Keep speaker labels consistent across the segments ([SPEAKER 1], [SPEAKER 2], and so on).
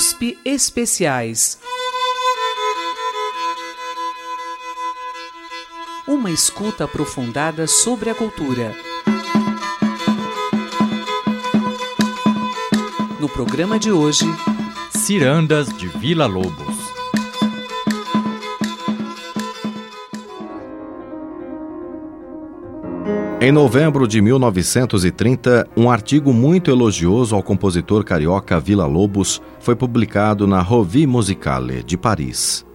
[SPEAKER 1] USP Especiais. Uma escuta aprofundada sobre a cultura. No programa de hoje,
[SPEAKER 2] Cirandas de Vila Lobos.
[SPEAKER 3] Em novembro de 1930, um artigo muito elogioso ao compositor carioca Vila Lobos foi publicado na Revue Musicale de Paris.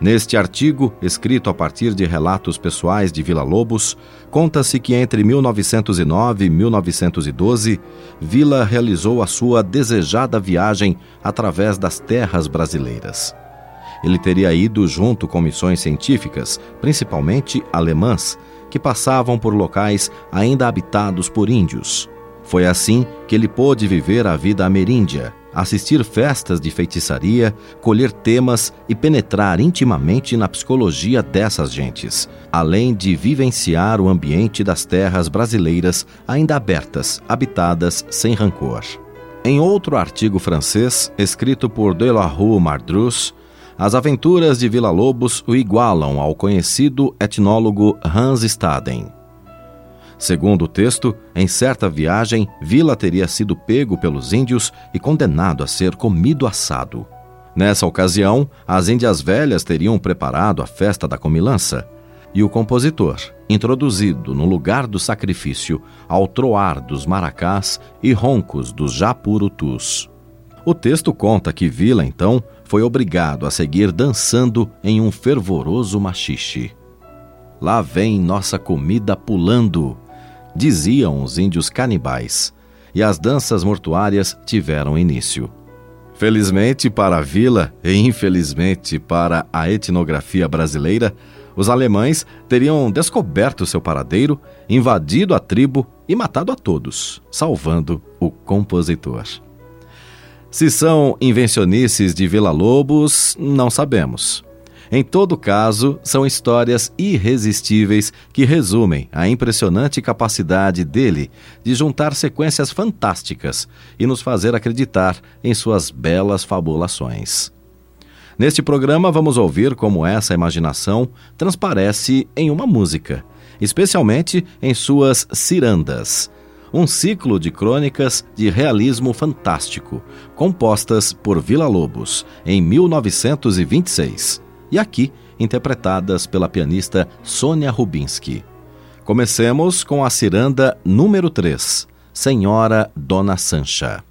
[SPEAKER 3] Neste artigo, escrito a partir de relatos pessoais de Vila Lobos, conta-se que entre 1909 e 1912, Vila realizou a sua desejada viagem através das terras brasileiras. Ele teria ido junto com missões científicas, principalmente alemãs, que passavam por locais ainda habitados por índios. Foi assim que ele pôde viver a vida ameríndia, assistir festas de feitiçaria, colher temas e penetrar intimamente na psicologia dessas gentes, além de vivenciar o ambiente das terras brasileiras ainda abertas, habitadas sem rancor. Em outro artigo francês, escrito por Delarue Mardrus, as aventuras de Vila Lobos o igualam ao conhecido etnólogo Hans Staden. Segundo o texto, em certa viagem, Vila teria sido pego pelos índios e condenado a ser comido assado. Nessa ocasião, as índias velhas teriam preparado a festa da comilança, e o compositor, introduzido no lugar do sacrifício ao troar dos maracás e roncos dos japurutus. O texto conta que Vila, então, foi obrigado a seguir dançando em um fervoroso machixe. Lá vem nossa comida pulando, diziam os índios canibais, e as danças mortuárias tiveram início. Felizmente para a vila e infelizmente para a etnografia brasileira, os alemães teriam descoberto seu paradeiro, invadido a tribo e matado a todos, salvando o compositor. Se são invencionices de Vila Lobos, não sabemos. Em todo caso, são histórias irresistíveis que resumem a impressionante capacidade dele de juntar sequências fantásticas e nos fazer acreditar em suas belas fabulações. Neste programa, vamos ouvir como essa imaginação transparece em uma música, especialmente em suas cirandas um ciclo de crônicas de realismo fantástico, compostas por Vila Lobos em 1926 e aqui interpretadas pela pianista Sônia Rubinski. Comecemos com a ciranda número 3, Senhora Dona Sancha.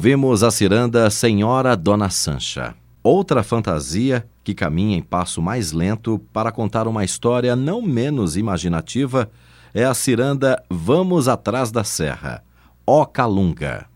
[SPEAKER 3] Ouvimos a ciranda Senhora Dona Sancha. Outra fantasia que caminha em passo mais lento para contar uma história não menos imaginativa é a ciranda Vamos Atrás da Serra, Ó Calunga.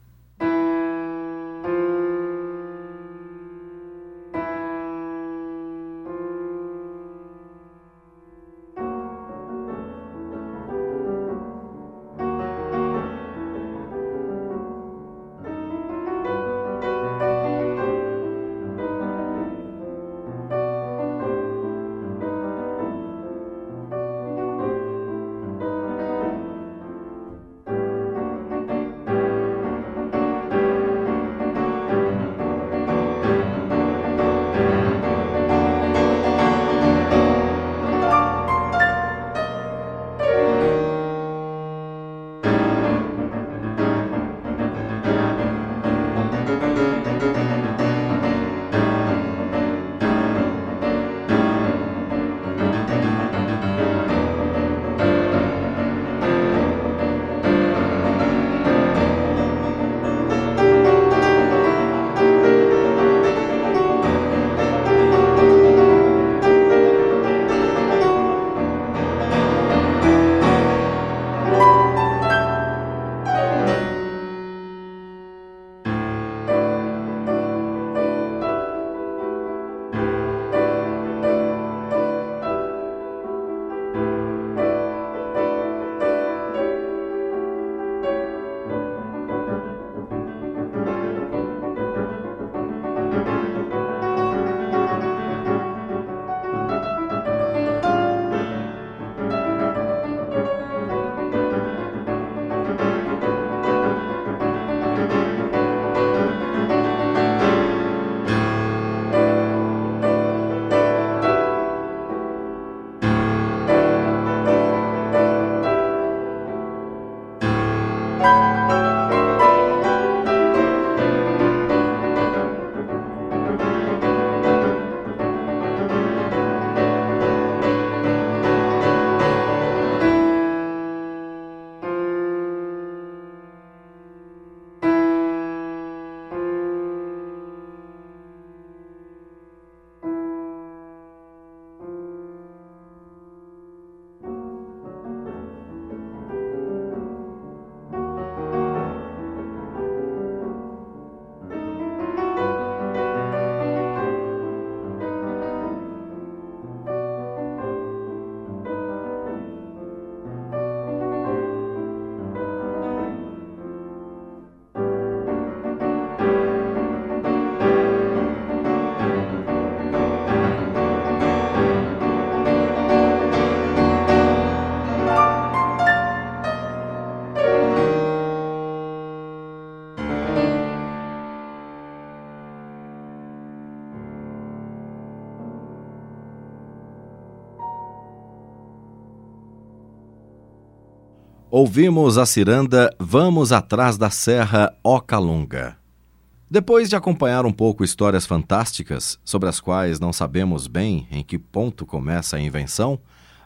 [SPEAKER 3] Ouvimos a ciranda Vamos Atrás da Serra Ocalunga. Depois de acompanhar um pouco histórias fantásticas, sobre as quais não sabemos bem em que ponto começa a invenção,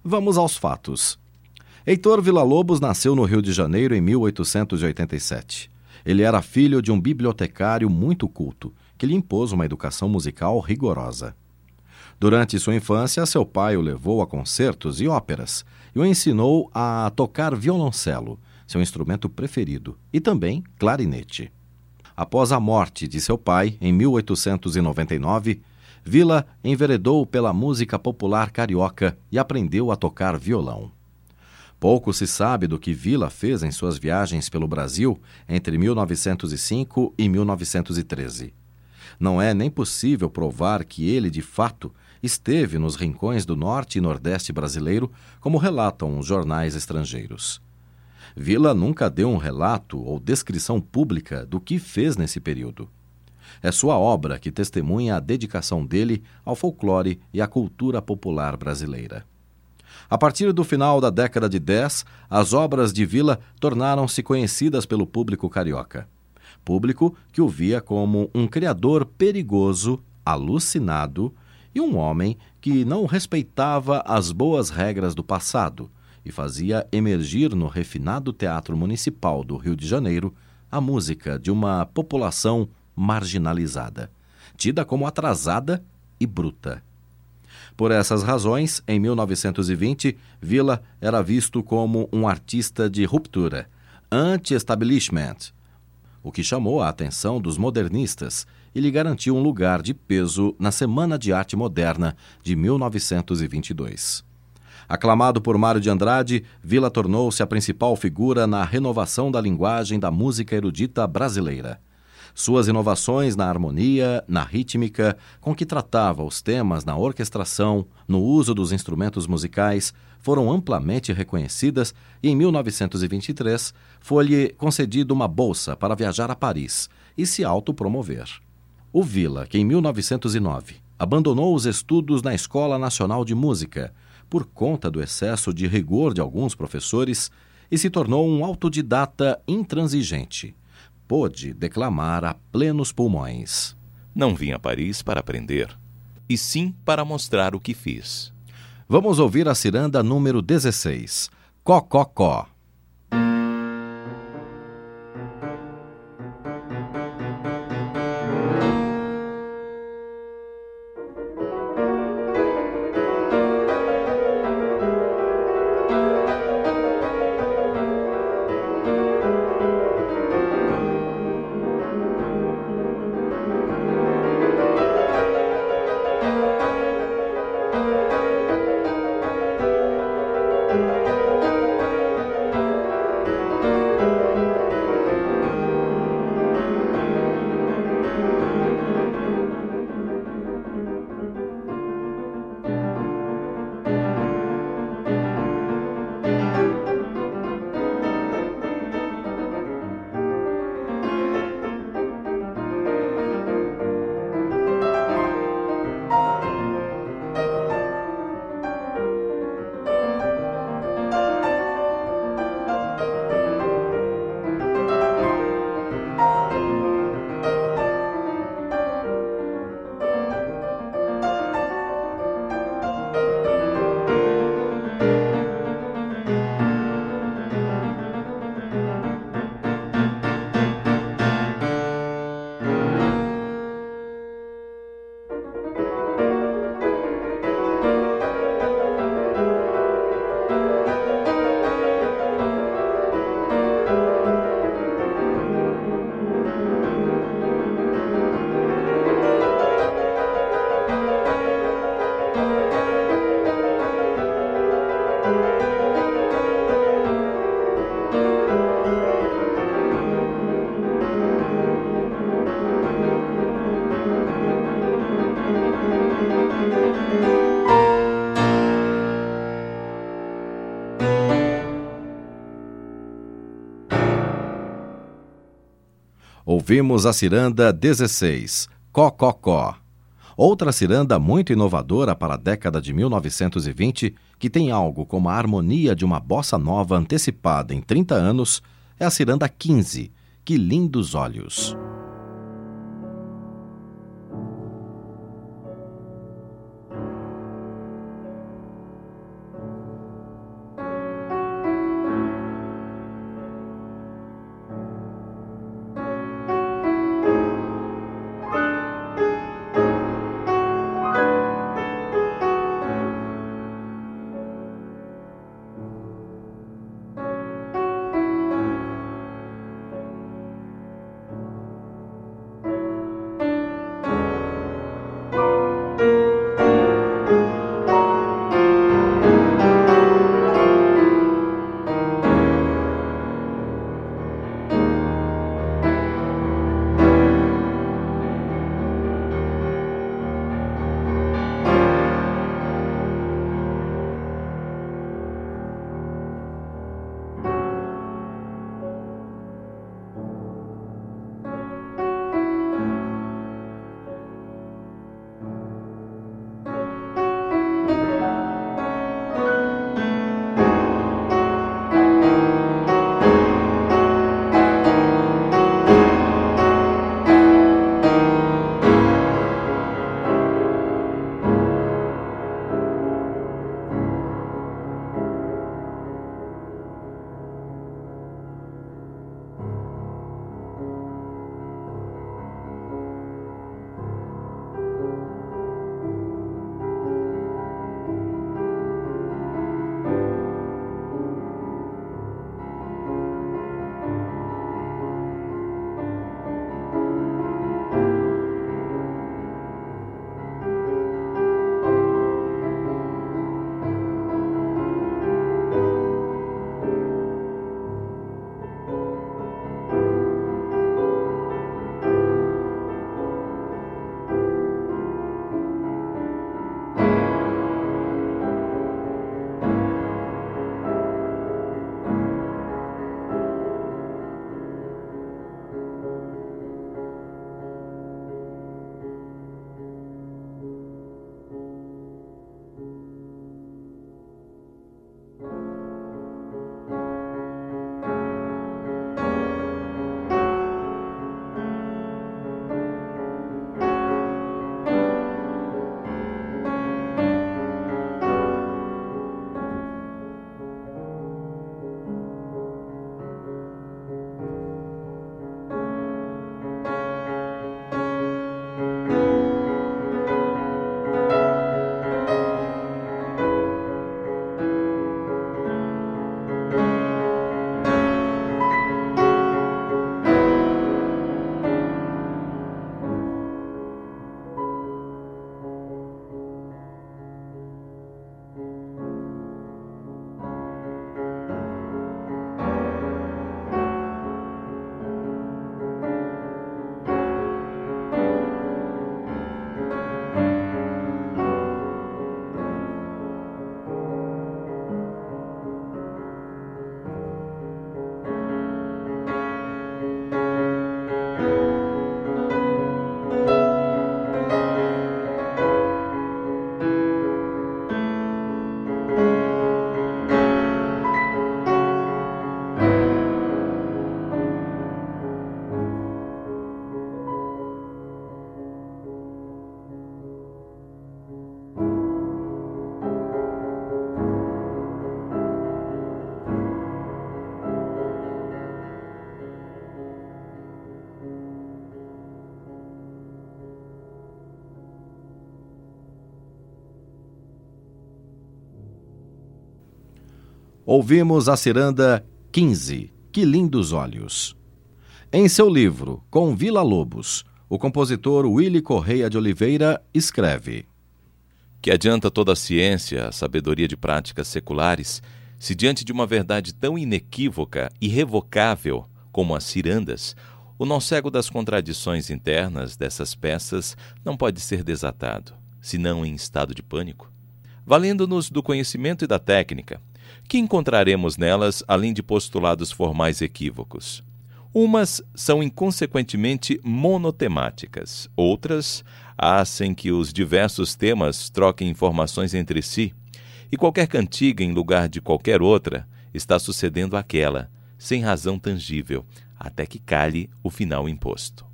[SPEAKER 3] vamos aos fatos. Heitor Villa-Lobos nasceu no Rio de Janeiro em 1887. Ele era filho de um bibliotecário muito culto, que lhe impôs uma educação musical rigorosa. Durante sua infância, seu pai o levou a concertos e óperas e o ensinou a tocar violoncelo, seu instrumento preferido, e também clarinete. Após a morte de seu pai, em 1899, Vila enveredou pela música popular carioca e aprendeu a tocar violão. Pouco se sabe do que Vila fez em suas viagens pelo Brasil entre 1905 e 1913. Não é nem possível provar que ele, de fato, esteve nos rincões do norte e nordeste brasileiro, como relatam os jornais estrangeiros. Vila nunca deu um relato ou descrição pública do que fez nesse período. É sua obra que testemunha a dedicação dele ao folclore e à cultura popular brasileira. A partir do final da década de 10, as obras de Vila tornaram-se conhecidas pelo público carioca. Público que o via como um criador perigoso, alucinado e um homem que não respeitava as boas regras do passado e fazia emergir no refinado Teatro Municipal do Rio de Janeiro a música de uma população marginalizada, tida como atrasada e bruta. Por essas razões, em 1920, Villa era visto como um artista de ruptura, anti-establishment, o que chamou a atenção dos modernistas e lhe garantiu um lugar de peso na Semana de Arte Moderna de 1922. Aclamado por Mário de Andrade, Vila tornou-se a principal figura na renovação da linguagem da música erudita brasileira. Suas inovações na harmonia, na rítmica, com que tratava os temas na orquestração, no uso dos instrumentos musicais, foram amplamente reconhecidas e, em 1923, foi-lhe concedida uma bolsa para viajar a Paris e se autopromover. O Vila, que em 1909 abandonou os estudos na Escola Nacional de Música por conta do excesso de rigor de alguns professores e se tornou um autodidata intransigente. Pôde declamar a plenos pulmões.
[SPEAKER 4] Não vim a Paris para aprender, e sim para mostrar o que fiz.
[SPEAKER 3] Vamos ouvir a ciranda número 16, Cococó. Ouvimos a ciranda 16, Cococó. Outra ciranda muito inovadora para a década de 1920, que tem algo como a harmonia de uma bossa nova antecipada em 30 anos, é a ciranda 15, Que Lindos Olhos. Ouvimos a ciranda 15, Que Lindos Olhos. Em seu livro Com Vila Lobos, o compositor Willy Correia de Oliveira escreve:
[SPEAKER 4] Que adianta toda a ciência, a sabedoria de práticas seculares, se diante de uma verdade tão inequívoca, irrevocável como as cirandas, o nó cego das contradições internas dessas peças não pode ser desatado, senão em estado de pânico? Valendo-nos do conhecimento e da técnica, que encontraremos nelas além de postulados formais equívocos? Umas são inconsequentemente monotemáticas, outras hacem que os diversos temas troquem informações entre si, e qualquer cantiga em lugar de qualquer outra está sucedendo aquela, sem razão tangível, até que calhe o final imposto.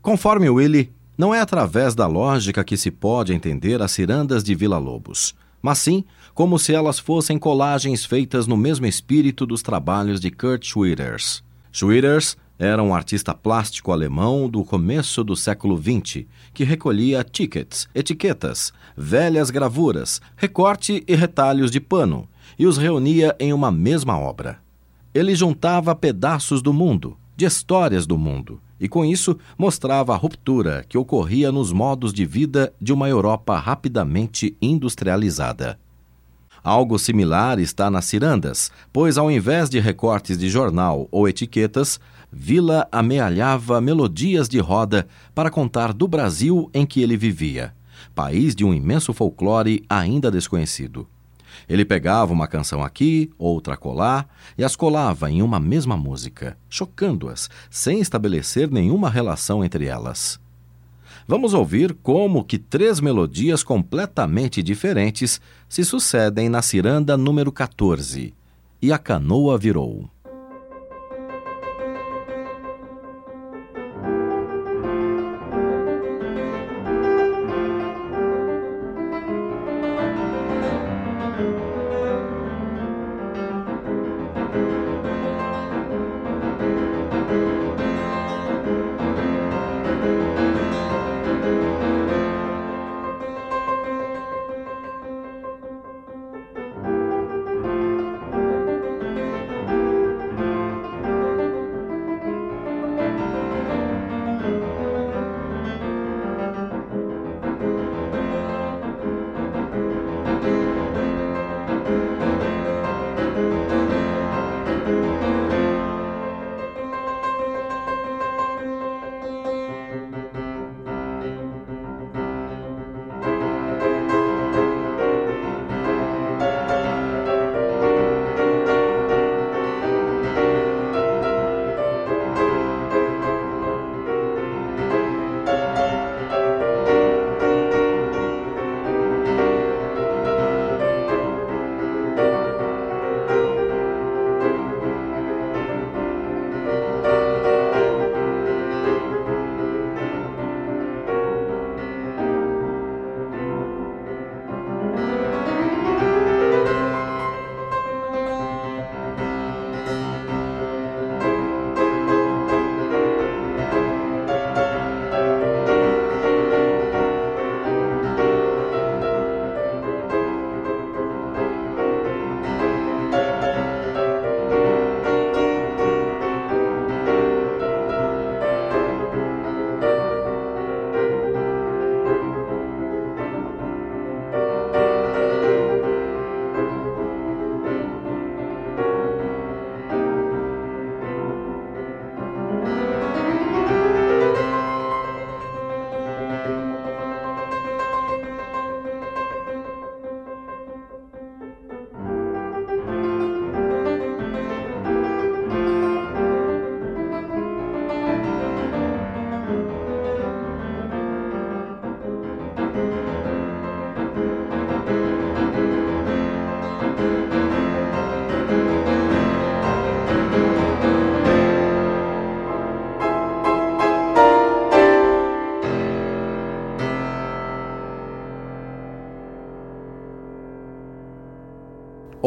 [SPEAKER 3] Conforme Willy, não é através da lógica que se pode entender as cirandas de Vila Lobos, mas sim como se elas fossem colagens feitas no mesmo espírito dos trabalhos de Kurt Schwitters. Schwitters era um artista plástico alemão do começo do século XX, que recolhia tickets, etiquetas, velhas gravuras, recorte e retalhos de pano e os reunia em uma mesma obra. Ele juntava pedaços do mundo, de histórias do mundo, e com isso mostrava a ruptura que ocorria nos modos de vida de uma Europa rapidamente industrializada. Algo similar está nas cirandas, pois ao invés de recortes de jornal ou etiquetas, Vila amealhava melodias de roda para contar do Brasil em que ele vivia, país de um imenso folclore ainda desconhecido. Ele pegava uma canção aqui, outra colar, e as colava em uma mesma música, chocando-as, sem estabelecer nenhuma relação entre elas. Vamos ouvir como que três melodias completamente diferentes se sucedem na ciranda número 14. E a canoa virou.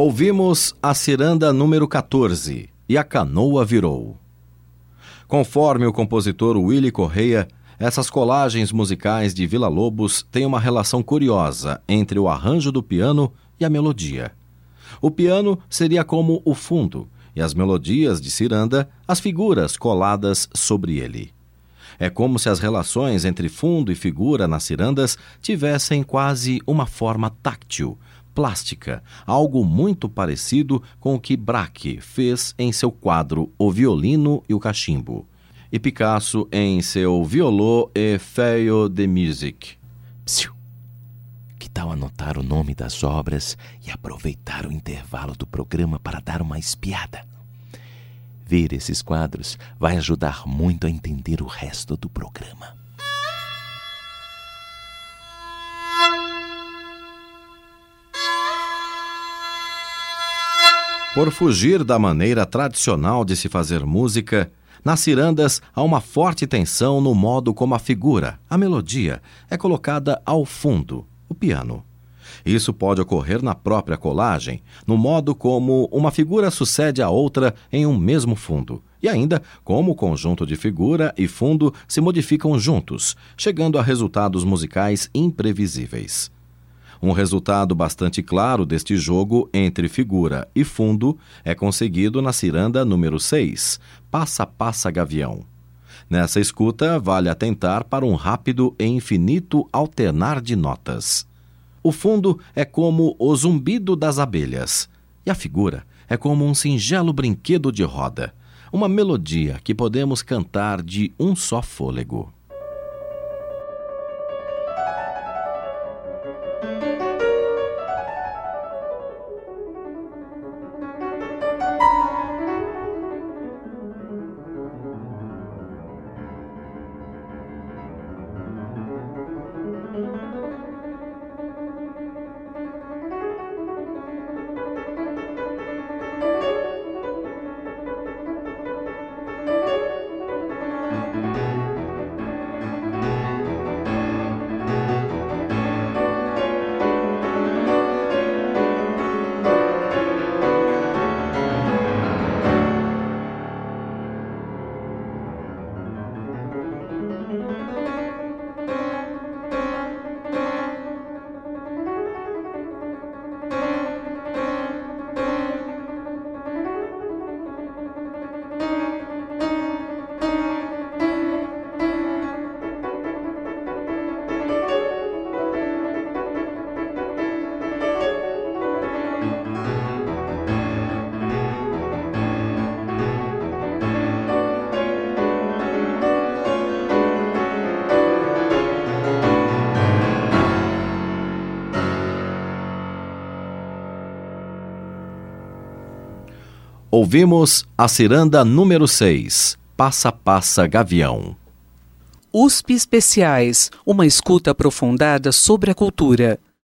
[SPEAKER 3] Ouvimos a ciranda número 14 e a canoa virou. Conforme o compositor Willy Correia, essas colagens musicais de Vila Lobos têm uma relação curiosa entre o arranjo do piano e a melodia. O piano seria como o fundo e as melodias de ciranda as figuras coladas sobre ele. É como se as relações entre fundo e figura nas cirandas tivessem quase uma forma táctil, plástica, algo muito parecido com o que Braque fez em seu quadro O Violino e o Cachimbo, e Picasso em seu Violot et Feuille de Musique.
[SPEAKER 4] Psiu. Que tal anotar o nome das obras e aproveitar o intervalo do programa para dar uma espiada? Ver esses quadros vai ajudar muito a entender o resto do programa.
[SPEAKER 3] Por fugir da maneira tradicional de se fazer música, nas cirandas há uma forte tensão no modo como a figura, a melodia, é colocada ao fundo, o piano. Isso pode ocorrer na própria colagem, no modo como uma figura sucede a outra em um mesmo fundo, e ainda como o conjunto de figura e fundo se modificam juntos, chegando a resultados musicais imprevisíveis. Um resultado bastante claro deste jogo entre figura e fundo é conseguido na ciranda número 6, Passa Passa Gavião. Nessa escuta, vale atentar para um rápido e infinito alternar de notas. O fundo é como o zumbido das abelhas, e a figura é como um singelo brinquedo de roda, uma melodia que podemos cantar de um só fôlego. Ouvimos a ciranda número 6, Passa Passa Gavião.
[SPEAKER 1] USP Especiais, uma escuta aprofundada sobre a cultura.